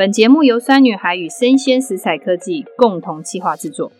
本节目由酸女孩与生鲜食材科技共同企划制作。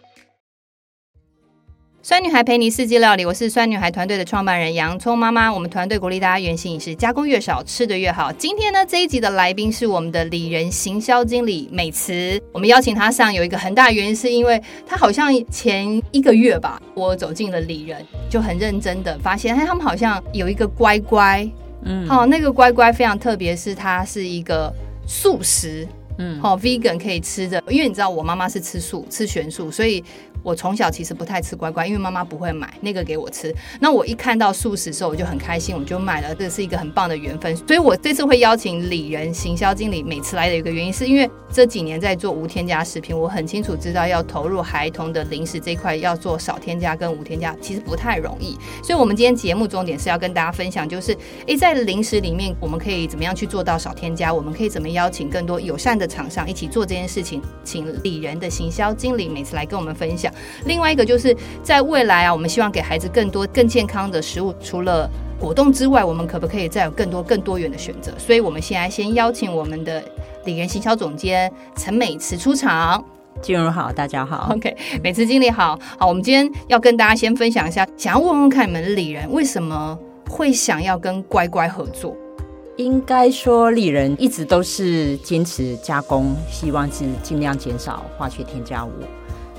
酸女孩陪你四季料理，我是酸女孩团队的创办人洋葱妈妈。我们团队鼓励大家原形饮食，加工越少，吃的越好。今天呢，这一集的来宾是我们的里仁行销经理美慈。我们邀请她上，有一个很大的原因，是因为她好像前一个月吧，我走进了里仁，就很认真的发现，哎，他们好像有一个乖乖，嗯，好，那个乖乖非常特别，是它是一个。素食，嗯，好，vegan 可以吃的，因为你知道我妈妈是吃素，吃全素，所以。我从小其实不太吃乖乖，因为妈妈不会买那个给我吃。那我一看到素食的时候，我就很开心，我就买了。这是一个很棒的缘分，所以我这次会邀请李仁行销经理每次来的一个原因，是因为这几年在做无添加食品，我很清楚知道要投入孩童的零食这块，要做少添加跟无添加，其实不太容易。所以，我们今天节目重点是要跟大家分享，就是诶，在零食里面，我们可以怎么样去做到少添加？我们可以怎么邀请更多友善的厂商一起做这件事情？请李仁的行销经理每次来跟我们分享。另外一个就是在未来啊，我们希望给孩子更多更健康的食物。除了果冻之外，我们可不可以再有更多更多元的选择？所以，我们现在先邀请我们的里仁行销总监陈美慈出场。金融好，大家好。OK，美慈经理好。好，我们今天要跟大家先分享一下，想要问问看你们里仁为什么会想要跟乖乖合作？应该说，里仁一直都是坚持加工，希望是尽量减少化学添加物。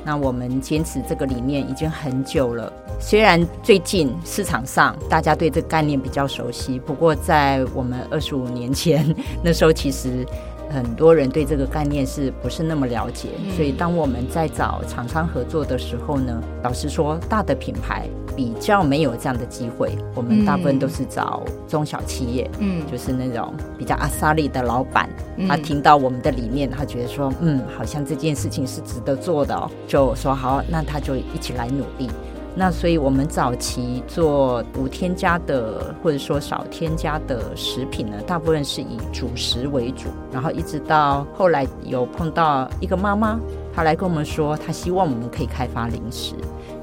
那我们坚持这个理念已经很久了。虽然最近市场上大家对这个概念比较熟悉，不过在我们二十五年前那时候，其实很多人对这个概念是不是那么了解？所以当我们在找厂商合作的时候呢，老实说，大的品牌。比较没有这样的机会，我们大部分都是找中小企业，嗯，就是那种比较阿萨利的老板，嗯，他听到我们的理念，他觉得说，嗯，好像这件事情是值得做的哦，就说好，那他就一起来努力。那所以我们早期做无添加的或者说少添加的食品呢，大部分是以主食为主，然后一直到后来有碰到一个妈妈，她来跟我们说，她希望我们可以开发零食。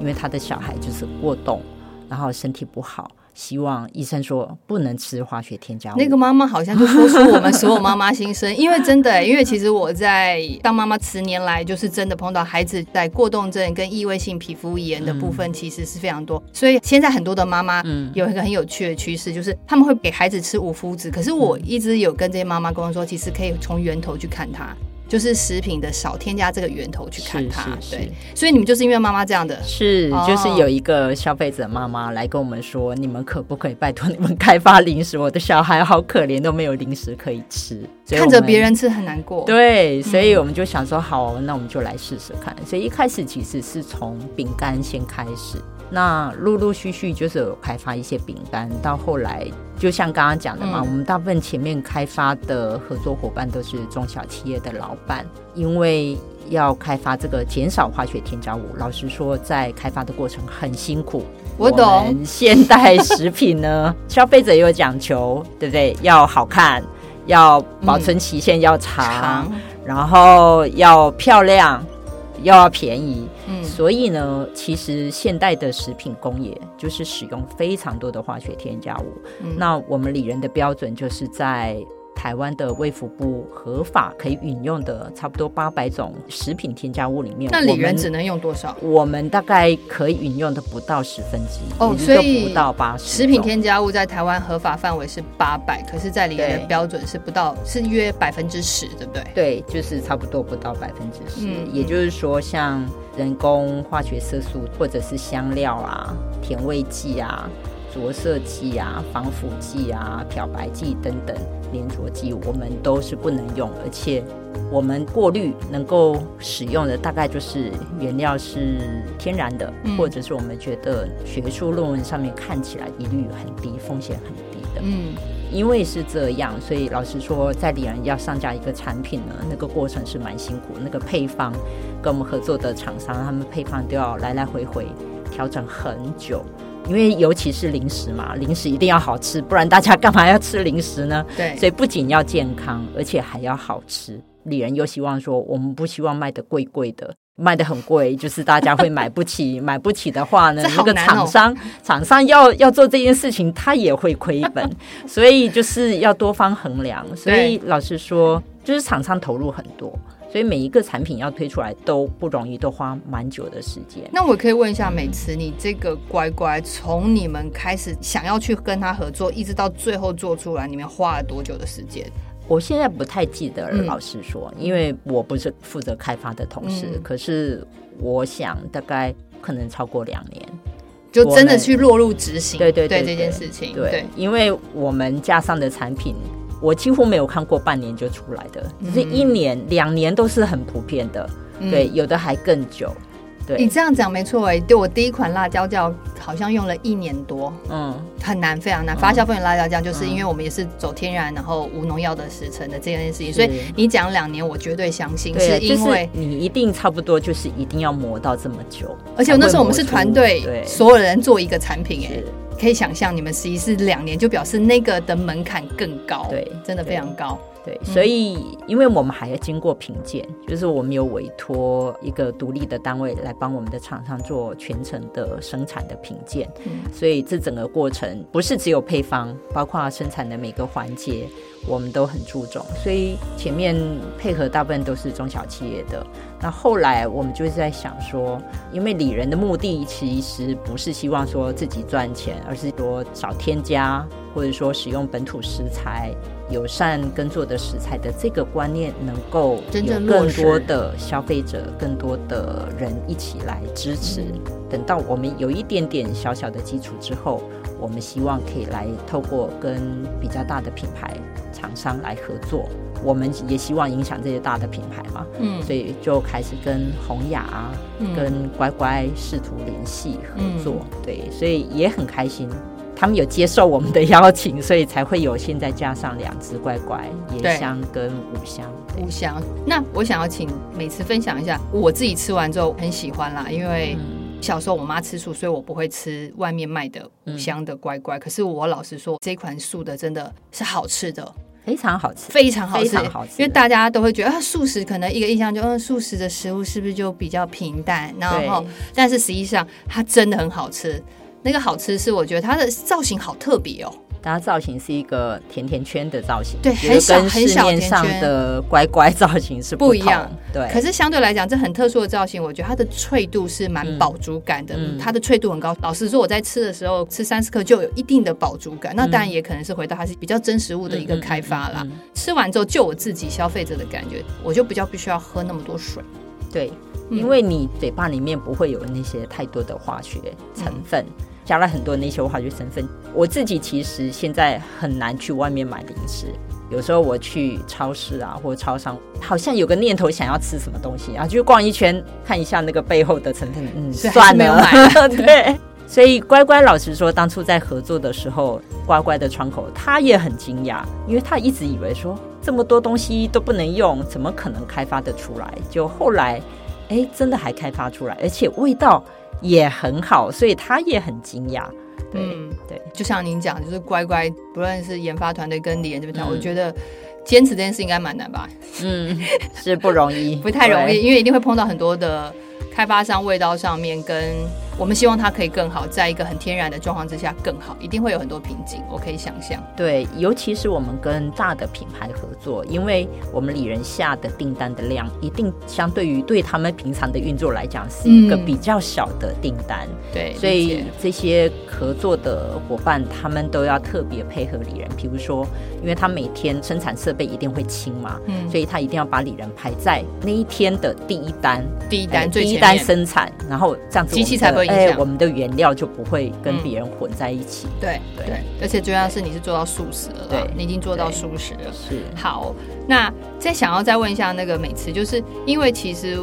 因为他的小孩就是过动，然后身体不好，希望医生说不能吃化学添加物。那个妈妈好像就说出我们所有妈妈心声，因为真的，因为其实我在当妈妈十年来，就是真的碰到孩子在过动症跟异位性皮肤炎的部分，其实是非常多。所以现在很多的妈妈有一个很有趣的趋势，就是他们会给孩子吃五麸质，可是我一直有跟这些妈妈沟通说，其实可以从源头去看它。就是食品的少添加这个源头去看它，对，所以你们就是因为妈妈这样的，是就是有一个消费者妈妈来跟我们说，你们可不可以拜托你们开发零食？我的小孩好可怜，都没有零食可以吃，看着别人吃很难过。对，所以我们就想说，好，那我们就来试试看。所以一开始其实是从饼干先开始。那陆陆续续就是有开发一些饼干，到后来就像刚刚讲的嘛，嗯，我们大部分前面开发的合作伙伴都是中小企业的老板，因为要开发这个减少化学添加物，老实说，在开发的过程很辛苦。我懂，现代食品呢，消费者有讲求，对不对？要好看，要保存期限要长，嗯，长，然后要漂亮。又要便宜，嗯，所以呢，其实现代的食品工业就是使用非常多的化学添加物。嗯，那我们里人的标准就是在。台湾的卫福部合法可以饮用的差不多八百种食品添加物里面，那里仁只能用多少？我们大概可以饮用的不到十分之一哦，所以不到八十。食品添加物在台湾合法范围是八百，可是在里仁的标准是不到，是约百分之十，对不对？对，就是差不多不到百分之十。嗯，也就是说，像人工化学色素或者是香料啊、甜味剂啊。着色剂啊、防腐剂啊、漂白剂等等粘着剂，我们都是不能用，而且我们过滤能够使用的大概就是原料是天然的，嗯、或者是我们觉得学术论文上面看起来疑虑很低、风险很低的。嗯，因为是这样，所以老实说，在里人要上架一个产品呢，那个过程是蛮辛苦。那个配方跟我们合作的厂商，他们配方都要来来回回调整很久。因为尤其是零食嘛，零食一定要好吃，不然大家干嘛要吃零食呢？对，所以不仅要健康，而且还要好吃。里仁又希望说，我们不希望卖的贵贵的，卖的很贵，就是大家会买不起，买不起的话呢，那个厂商厂商要要做这件事情，他也会亏本，所以就是要多方衡量。所以老实说，就是厂商投入很多。所以每一个产品要推出来都不容易，都花蛮久的时间。那我可以问一下美慈，你这个乖乖从你们开始想要去跟他合作，一直到最后做出来，你们花了多久的时间？我现在不太记得了，老实说，嗯、因为我不是负责开发的同事。嗯、可是我想大概可能超过两年，就真的去落入执行。对对对，对，对，对，这件事情。对，对，因为我们架上的产品。我几乎没有看过半年就出来的，只是一年、两年都是很普遍的，对，有的还更久。对，你这样讲没错哎，对，我第一款辣椒酱好像用了一年多，嗯，很难，非常难。发酵。风味辣椒酱就是因为我们也是走天然，然后无农药的时辰的这件事情，所以你讲两年，我绝对相信，是因为你一定差不多就是一定要磨到这么久，而且那时候我们是团队，对，所有人做一个产品，哎。可以想象，你们实习是两年，就表示那个的门槛更高，对，真的非常高。对，所以因为我们还要经过评鉴，就是我们有委托一个独立的单位来帮我们的厂商做全程的生产的评鉴，所以这整个过程不是只有配方，包括生产的每个环节。我们都很注重，所以前面配合大部分都是中小企业的。那后来我们就是在想说，因为里仁的目的其实不是希望说自己赚钱，而是说少添加，或者说使用本土食材、友善耕作的食材的这个观念，能够有更多的消费者、更多的人一起来支持。等到我们有一点点小小的基础之后，我们希望可以来透过跟比较大的品牌。厂商来合作，我们也希望影响这些大的品牌嘛，嗯，所以就开始跟弘雅、啊、嗯、跟乖乖试图联系合作，嗯、对，所以也很开心，他们有接受我们的邀请，所以才会有现在加上两只乖乖，椰香跟五香，五香。那我想要请每次分享一下，我自己吃完之后很喜欢啦，因为小时候我妈吃素，所以我不会吃外面卖的五香的乖乖。嗯、可是我老实说，这款素的真的是好吃的。非常好吃，非常好吃，好吃。因为大家都会觉得啊，素食可能一个印象就，嗯，素食的食物是不是就比较平淡？然后，但是实际上它真的很好吃。那个好吃是我觉得它的造型好特别哦。它造型是一个甜甜圈的造型，对，很小很小市面上的乖乖造型是不，不一样，对。可是相对来讲，这很特殊的造型，我觉得它的脆度是蛮饱足感的，嗯、它的脆度很高。老实说，我在吃的时候吃三十克就有一定的饱足感。嗯、那当然也可能是回到它是比较真实物的一个开发啦。吃完之后，就我自己消费者的感觉，我就比较必须要喝那么多水，对，嗯、因为你嘴巴里面不会有那些太多的化学成分。嗯加了很多那些化学成分，我自己其实现在很难去外面买零食。有时候我去超市啊，或者超商，好像有个念头想要吃什么东西，然后就逛一圈，看一下那个背后的成分，嗯，算了，没有买。对，所以乖乖老实说，当初在合作的时候，乖乖的窗口他也很惊讶，因为他一直以为说这么多东西都不能用，怎么可能开发得出来？就后来，哎，真的还开发出来，而且味道。也很好，所以他也很惊讶。对、嗯、对，就像您讲，就是乖乖，不论是研发团队跟李岩这边团，嗯、我觉得坚持这件事应该蛮难吧？嗯，是不容易，不太容易，因为一定会碰到很多的开发商，味道上面跟。我们希望它可以更好，在一个很天然的状况之下更好，一定会有很多瓶颈，我可以想象。对，尤其是我们跟大的品牌合作，因为我们里人下的订单的量，一定相对于对他们平常的运作来讲，是一个比较小的订单。嗯、对，所以这些合作的伙伴，他们都要特别配合里仁。比如说，因为他每天生产设备一定会清嘛，嗯，所以他一定要把里仁排在那一天的第一单，第一单，第一单生产，然后这样子，机器才会。哎，我们的原料就不会跟别人混在一起。嗯、对对，而且重要是你是做到素食了，对，你已经做到素食了。是好，那再想要再问一下那个美慈，就是因为其实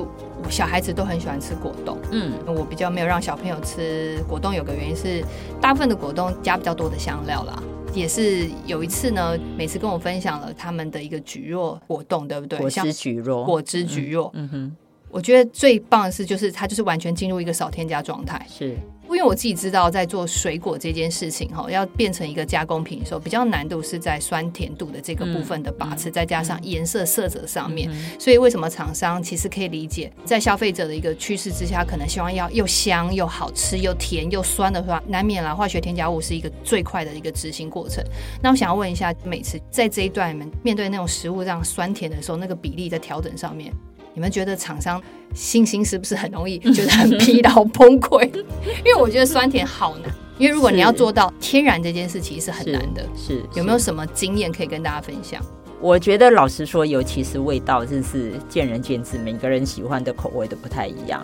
小孩子都很喜欢吃果冻，嗯，我比较没有让小朋友吃果冻，有个原因是大部分的果冻加比较多的香料啦。也是有一次呢，每次跟我分享了他们的一个蒟蒻果冻，对不对？果汁橘若，果汁蒟蒻，嗯哼。我觉得最棒的是，就是它就是完全进入一个少添加状态。是，因为我自己知道，在做水果这件事情哈，要变成一个加工品的时候，比较难度是在酸甜度的这个部分的把持，嗯、再加上颜色色泽上面。嗯、所以为什么厂商其实可以理解，在消费者的一个趋势之下，可能希望要又香又好吃又甜又酸的话，难免啦，化学添加物是一个最快的一个执行过程。那我想要问一下，每次在这一段你们面对那种食物这样酸甜的时候，那个比例在调整上面，你们觉得厂商？信心是不是很容易觉得 很疲劳崩溃？因为我觉得酸甜好难，因为如果你要做到天然这件事，其实是很难的。是，是有没有什么经验可以跟大家分享？我觉得老实说，尤其是味道，真是见仁见智，每个人喜欢的口味都不太一样。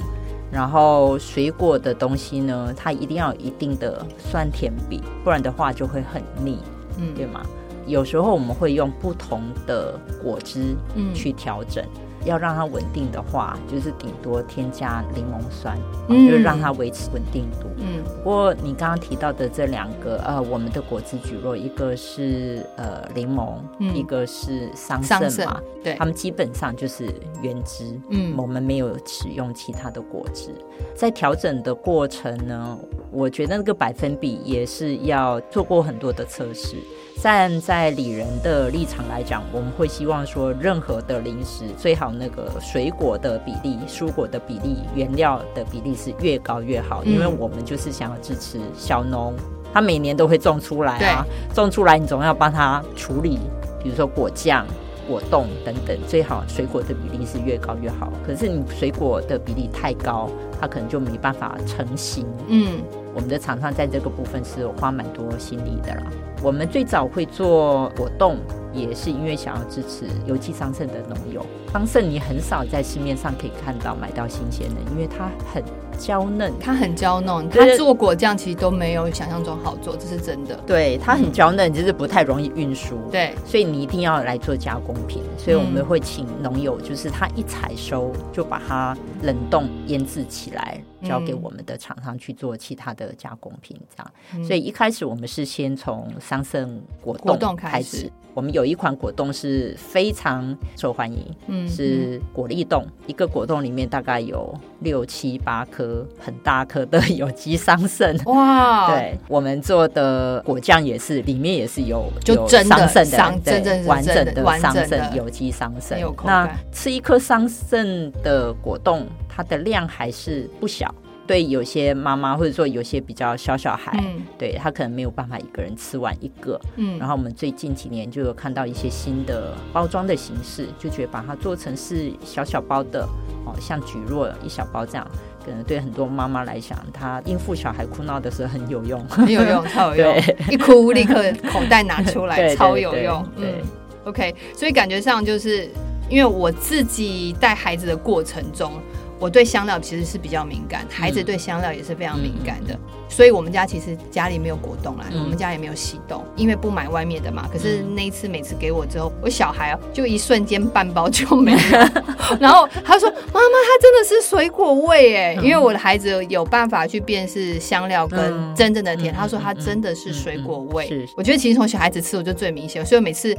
然后水果的东西呢，它一定要有一定的酸甜比，不然的话就会很腻，嗯，对吗？有时候我们会用不同的果汁，嗯，去调整。要让它稳定的话，就是顶多添加柠檬酸，嗯、就是让它维持稳定度。嗯，不过你刚刚提到的这两个，呃，我们的果汁蒟蒻，一个是呃柠檬，嗯、一个是桑葚嘛，对，它们基本上就是原汁。嗯，我们没有使用其他的果汁，在调整的过程呢，我觉得那个百分比也是要做过很多的测试。站在里人的立场来讲，我们会希望说，任何的零食最好那个水果的比例、蔬果的比例、原料的比例是越高越好，因为我们就是想要支持小农，他每年都会种出来啊，种出来你总要帮他处理，比如说果酱、果冻等等，最好水果的比例是越高越好。可是你水果的比例太高，它可能就没办法成型。嗯，我们的厂商在这个部分是花蛮多心力的啦。我们最早会做果冻，也是因为想要支持有机桑葚的农友。桑葚你很少在市面上可以看到买到新鲜的，因为它很娇嫩，它很娇嫩。它做果酱其实都没有想象中好做，这是真的。对，它很娇嫩，就是不太容易运输。对，所以你一定要来做加工品。所以我们会请农友，就是他一采收就把它冷冻腌制起来，交给我们的厂商去做其他的加工品。这样，所以一开始我们是先从桑葚果冻开始。我们有一款果冻是非常受欢迎，嗯，是果粒冻，一个果冻里面大概有六七八颗很大颗的有机桑葚，哇！对，我们做的果酱也是里面也是有就真的桑葚的，真正完整的桑葚有机桑葚。那吃一颗桑葚的果冻，它的量还是不小。对有些妈妈或者说有些比较小小孩，嗯、对他可能没有办法一个人吃完一个。嗯，然后我们最近几年就有看到一些新的包装的形式，就觉得把它做成是小小包的哦，像菊若一小包这样，可能对很多妈妈来讲，她应付小孩哭闹的时候很有用，很有用，超有用。一哭立刻口袋拿出来，超有用。对，，OK，所以感觉上就是因为我自己带孩子的过程中。我对香料其实是比较敏感，孩子对香料也是非常敏感的，嗯、所以我们家其实家里没有果冻啦，嗯、我们家也没有喜冻，因为不买外面的嘛。可是那一次每次给我之后，我小孩就一瞬间半包就没了，然后他说：“妈妈，它真的是水果味哎！”因为我的孩子有办法去辨识香料跟真正的甜，他说他真的是水果味。是，我觉得其实从小孩子吃我就最明显，所以每次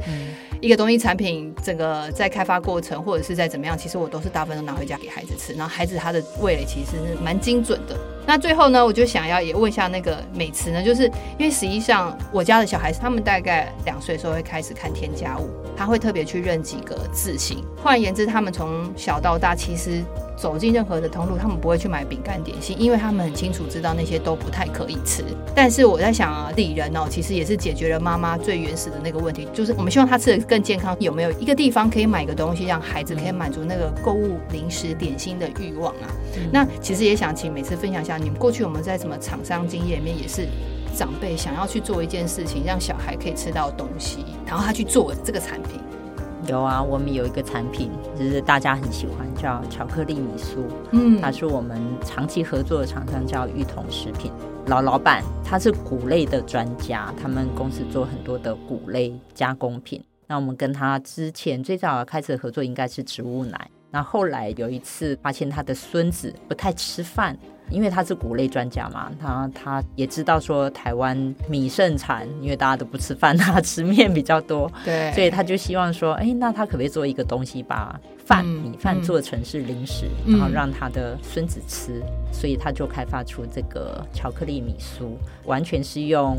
一个东西产品整个在开发过程或者是在怎么样，其实我都是大部分都拿回家给孩子吃，然后。孩子他的味蕾其实是蛮精准的。那最后呢，我就想要也问一下那个美慈呢，就是因为实际上我家的小孩子他们大概两岁的时候会开始看添加物，他会特别去认几个字形。换言之，他们从小到大其实。走进任何的通路，他们不会去买饼干点心，因为他们很清楚知道那些都不太可以吃。但是我在想啊，里仁哦，其实也是解决了妈妈最原始的那个问题，就是我们希望他吃的更健康。有没有一个地方可以买个东西，让孩子可以满足那个购物零食点心的欲望啊？嗯、那其实也想请美慈分享一下，你们过去我们在什么厂商经验里面，也是长辈想要去做一件事情，让小孩可以吃到东西，然后他去做这个产品。有啊，我们有一个产品，就是大家很喜欢，叫巧克力米酥。嗯，它是我们长期合作的厂商，叫玉彤食品。老老板他是谷类的专家，他们公司做很多的谷类加工品。那我们跟他之前最早开始合作，应该是植物奶。那后来有一次发现他的孙子不太吃饭。因为他是谷类专家嘛，他他也知道说台湾米盛产，因为大家都不吃饭，他吃面比较多，对，所以他就希望说，哎，那他可不可以做一个东西，把饭、嗯、米饭做成是零食，嗯、然后让他的孙子吃，所以他就开发出这个巧克力米酥，完全是用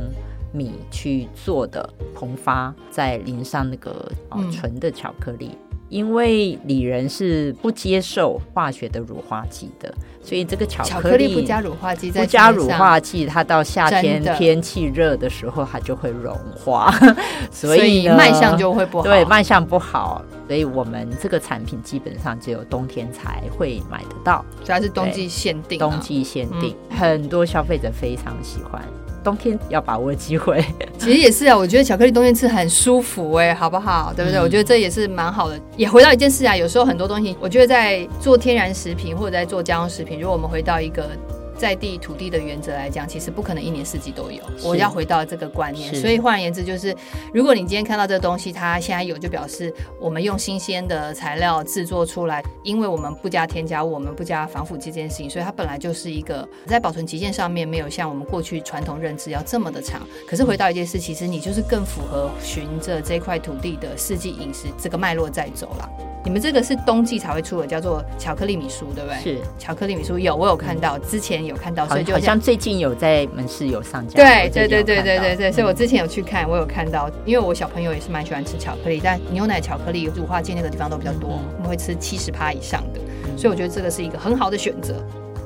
米去做的，膨发再淋上那个哦纯的巧克力。嗯因为李仁是不接受化学的乳化剂的，所以这个巧克力，不加乳化剂，不加乳化剂，它到夏天天气热的时候，它就会融化，所以卖相就会不好。对，卖相不好，所以我们这个产品基本上只有冬天才会买得到，主要是冬季限定，冬季限定，嗯，很多消费者非常喜欢。冬天要把握机会，其实也是啊。我觉得巧克力冬天吃很舒服哎、欸，好不好？对不对？嗯、我觉得这也是蛮好的。也回到一件事啊，有时候很多东西，我觉得在做天然食品或者在做加工食品，如果我们回到一个。在地土地的原则来讲，其实不可能一年四季都有。我要回到这个观念，所以换而言之，就是如果你今天看到这个东西，它现在有，就表示我们用新鲜的材料制作出来，因为我们不加添加物，我们不加防腐剂这件事情，所以它本来就是一个在保存期限上面没有像我们过去传统认知要这么的长。可是回到一件事，其实你就是更符合循着这块土地的四季饮食这个脉络在走了。你们这个是冬季才会出的，叫做巧克力米酥，对不对？是巧克力米酥，有我有看到，之前有看到，所以就好像最近有在门市有上架。对对对对对对对，所以我之前有去看，我有看到，因为我小朋友也是蛮喜欢吃巧克力，但牛奶巧克力乳化剂那个地方都比较多，我们会吃七十趴以上的，所以我觉得这个是一个很好的选择。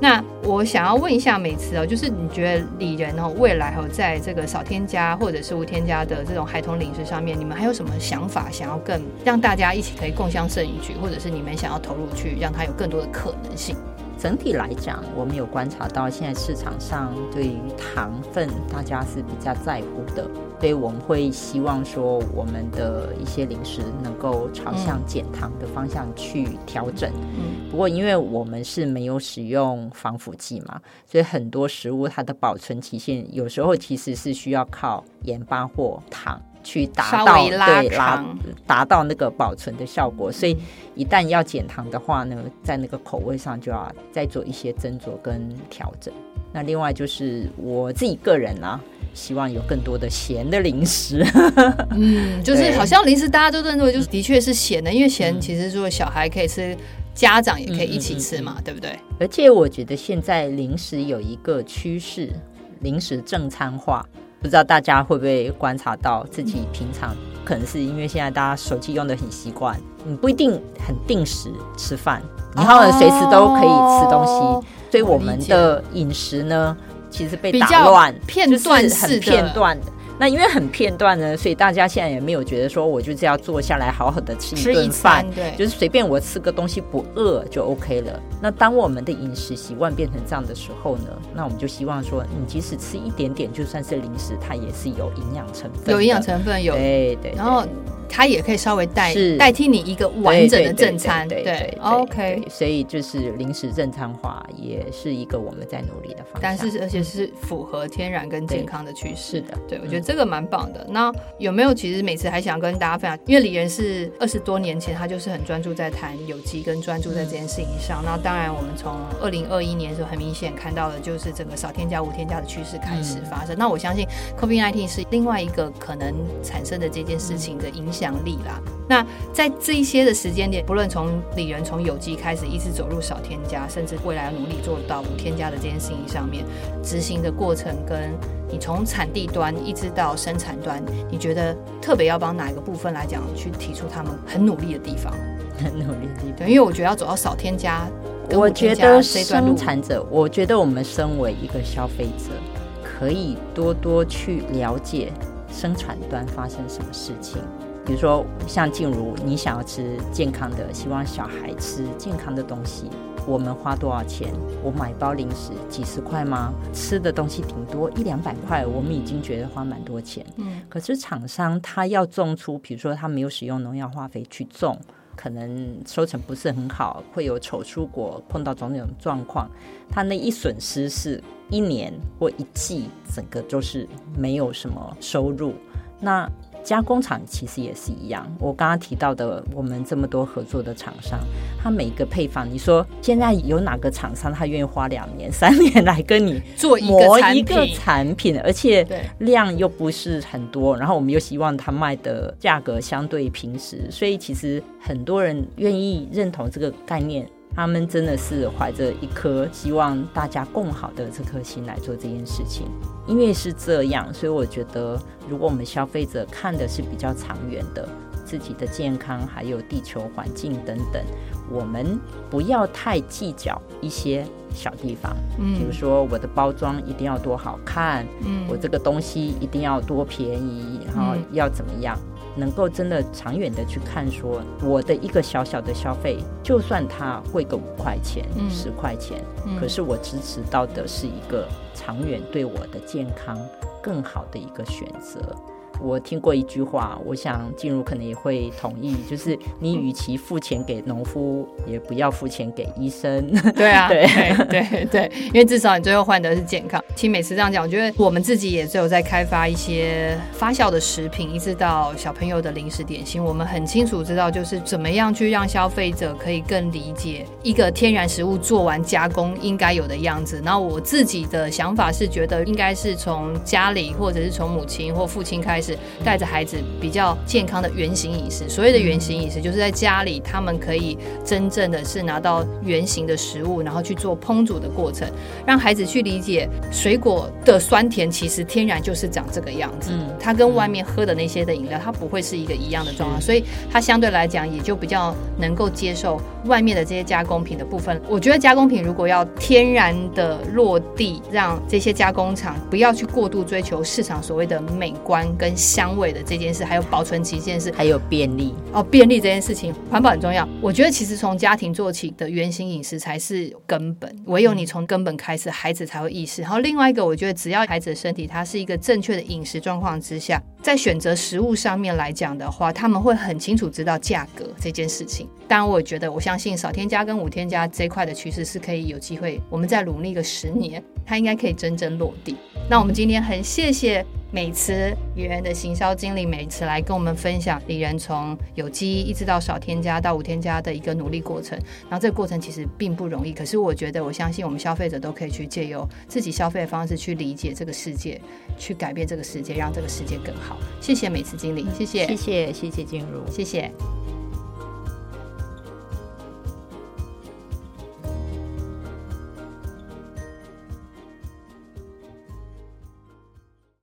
那我想要问一下美慈哦，就是你觉得里仁哦，未来哦，在这个少添加或者是无添加的这种孩童零食上面，你们还有什么想法？想要更让大家一起可以共襄盛举，或者是你们想要投入去让它有更多的可能性？整体来讲，我们有观察到，现在市场上对于糖分，大家是比较在乎的，所以我们会希望说，我们的一些零食能够朝向减糖的方向去调整。嗯，不过因为我们是没有使用防腐剂嘛，所以很多食物它的保存期限有时候其实是需要靠盐巴或糖。去达到对拉达到那个保存的效果，所以一旦要减糖的话呢，在那个口味上就要再做一些斟酌跟调整。那另外就是我自己个人啊，希望有更多的咸的零食。嗯，就是好像零食大家都认为就是的确是咸的，因为咸其实如果小孩可以吃，家长也可以一起吃嘛，对不对？而且我觉得现在零食有一个趋势，零食正餐化。不知道大家会不会观察到自己平常可能是因为现在大家手机用的很习惯，你不一定很定时吃饭，你好像随时都可以吃东西，哦、所以我们的饮食呢，其实被打乱，片段式的，很片段的。那因为很片段呢，所以大家现在也没有觉得说，我就是要坐下来好好的吃一顿饭，对，就是随便我吃个东西不饿就 OK 了。那当我们的饮食习惯变成这样的时候呢，那我们就希望说，你即使吃一点点，就算是零食，它也是有营养成分，有营养成分，有对对，对，然后。它也可以稍微代代替你一个完整的正餐，对，对，对，对，对，OK。所以就是零食正餐化也是一个我们在努力的方向，但是而且是符合天然跟健康的趋势。是的，对，我觉得这个蛮棒的。那有没有其实每次还想跟大家分享？因为李仁是二十多年前，他就是很专注在谈有机跟专注在这件事情上。那当然，我们从二零二一年的时候很明显看到的就是整个少添加无添加的趋势开始发生。那我相信 COVID-19 是另外一个可能产生的这件事情的影响。奖励啦。那在这一些的时间点，不论从李仁从有机开始，一直走入少添加，甚至未来要努力做到无添加的这件事情上面，执行的过程，跟你从产地端一直到生产端，你觉得特别要帮哪一个部分来讲，去提出他们很努力的地方？很努力的地方，对，因为我觉得要走到少添加，我觉得生产者，我觉得我们身为一个消费者，可以多多去了解生产端发生什么事情。比如说，像静茹，你想要吃健康的，希望小孩吃健康的东西，我们花多少钱？我买包零食几十块吗？吃的东西顶多一两百块，我们已经觉得花蛮多钱。嗯，可是厂商他要种出，比如说他没有使用农药化肥去种，可能收成不是很好，会有丑蔬果，碰到种种状况，他那一损失是一年或一季，整个就是没有什么收入。那加工厂其实也是一样。我刚刚提到的，我们这么多合作的厂商，他每个配方，你说现在有哪个厂商他愿意花两年、三年来跟你做磨一个产品，而且量又不是很多，然后我们又希望他卖的价格相对平时，所以其实很多人愿意认同这个概念。他们真的是怀着一颗希望大家共好的这颗心来做这件事情，因为是这样，所以我觉得，如果我们消费者看的是比较长远的，自己的健康还有地球环境等等，我们不要太计较一些小地方，嗯，比如说我的包装一定要多好看，嗯，我这个东西一定要多便宜，然后要怎么样。能够真的长远的去看，说我的一个小小的消费，就算它贵个五块钱、十块钱，可是我支持到的是一个长远对我的健康更好的一个选择。我听过一句话，我想静茹可能也会同意，就是你与其付钱给农夫，也不要付钱给医生。对啊，对对对，因为至少你最后换的是健康。其实每次这样讲，我觉得我们自己也只有在开发一些发酵的食品，一直到小朋友的零食点心，我们很清楚知道，就是怎么样去让消费者可以更理解一个天然食物做完加工应该有的样子。然后我自己的想法是觉得，应该是从家里或者是从母亲或父亲开始。带着孩子比较健康的原型饮食，所谓的原型饮食，就是在家里他们可以真正的是拿到原型的食物，然后去做烹煮的过程，让孩子去理解水果的酸甜其实天然就是长这个样子。嗯，它跟外面喝的那些的饮料，它不会是一个一样的状况，所以它相对来讲也就比较能够接受外面的这些加工品的部分。我觉得加工品如果要天然的落地，让这些加工厂不要去过度追求市场所谓的美观跟。香味的这件事，还有保存期这件事，还有便利哦，便利这件事情，环保很重要。我觉得其实从家庭做起的原型饮食才是根本，唯有你从根本开始，孩子才会意识。然后另外一个，我觉得只要孩子的身体它是一个正确的饮食状况之下，在选择食物上面来讲的话，他们会很清楚知道价格这件事情。当然，我觉得我相信少添加跟无添加这块的趋势是可以有机会，我们再努力个十年，它应该可以真正落地。那我们今天很谢谢。美慈怡人的行销经理美慈来跟我们分享李人从有机一直到少添加到无添加的一个努力过程，然后这个过程其实并不容易，可是我觉得我相信我们消费者都可以去借由自己消费的方式去理解这个世界，去改变这个世界，让这个世界更好。谢谢美慈经理，谢谢，谢谢谢谢静茹，谢谢。